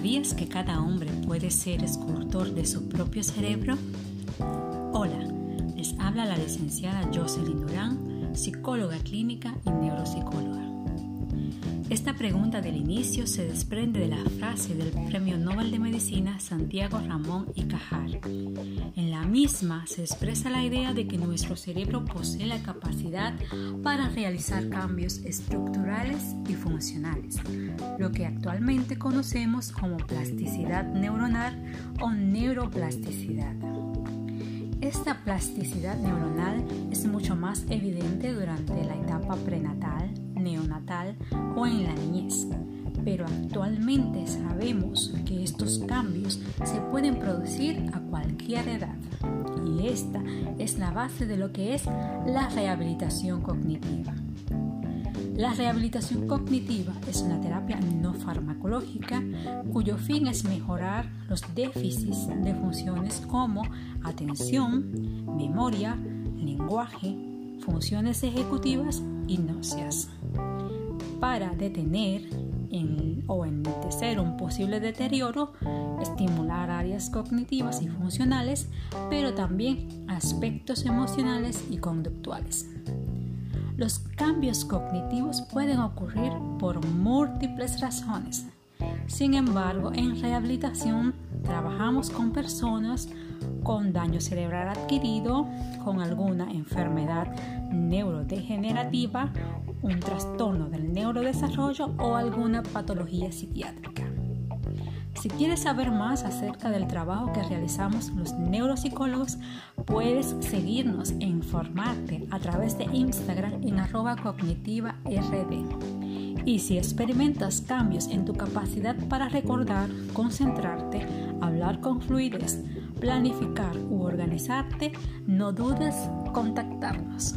¿Sabías que cada hombre puede ser escultor de su propio cerebro? Hola, les habla la licenciada Jocelyn Durán, psicóloga clínica y neuropsicóloga. Esta pregunta del inicio se desprende de la frase del Premio Nobel de Medicina Santiago Ramón y Cajal. En la misma se expresa la idea de que nuestro cerebro posee la capacidad para realizar cambios estructurales y funcionales, lo que actualmente conocemos como plasticidad neuronal o neuroplasticidad. Esta plasticidad neuronal es mucho más evidente durante la etapa prenatal, neonatal o en la niñez, pero actualmente sabemos que estos cambios se pueden producir a cualquier edad y esta es la base de lo que es la rehabilitación cognitiva. La rehabilitación cognitiva es una terapia no farmacológica cuyo fin es mejorar los déficits de funciones como atención, memoria, lenguaje, funciones ejecutivas y náuseas. Para detener o entecer un posible deterioro, estimular áreas cognitivas y funcionales, pero también aspectos emocionales y conductuales. Los cambios cognitivos pueden ocurrir por múltiples razones. Sin embargo, en rehabilitación trabajamos con personas con daño cerebral adquirido, con alguna enfermedad neurodegenerativa, un trastorno del neurodesarrollo o alguna patología psiquiátrica. Si quieres saber más acerca del trabajo que realizamos los neuropsicólogos, puedes seguirnos e informarte a través de Instagram en arroba cognitiva rd. Y si experimentas cambios en tu capacidad para recordar, concentrarte, hablar con fluidez, planificar u organizarte, no dudes contactarnos.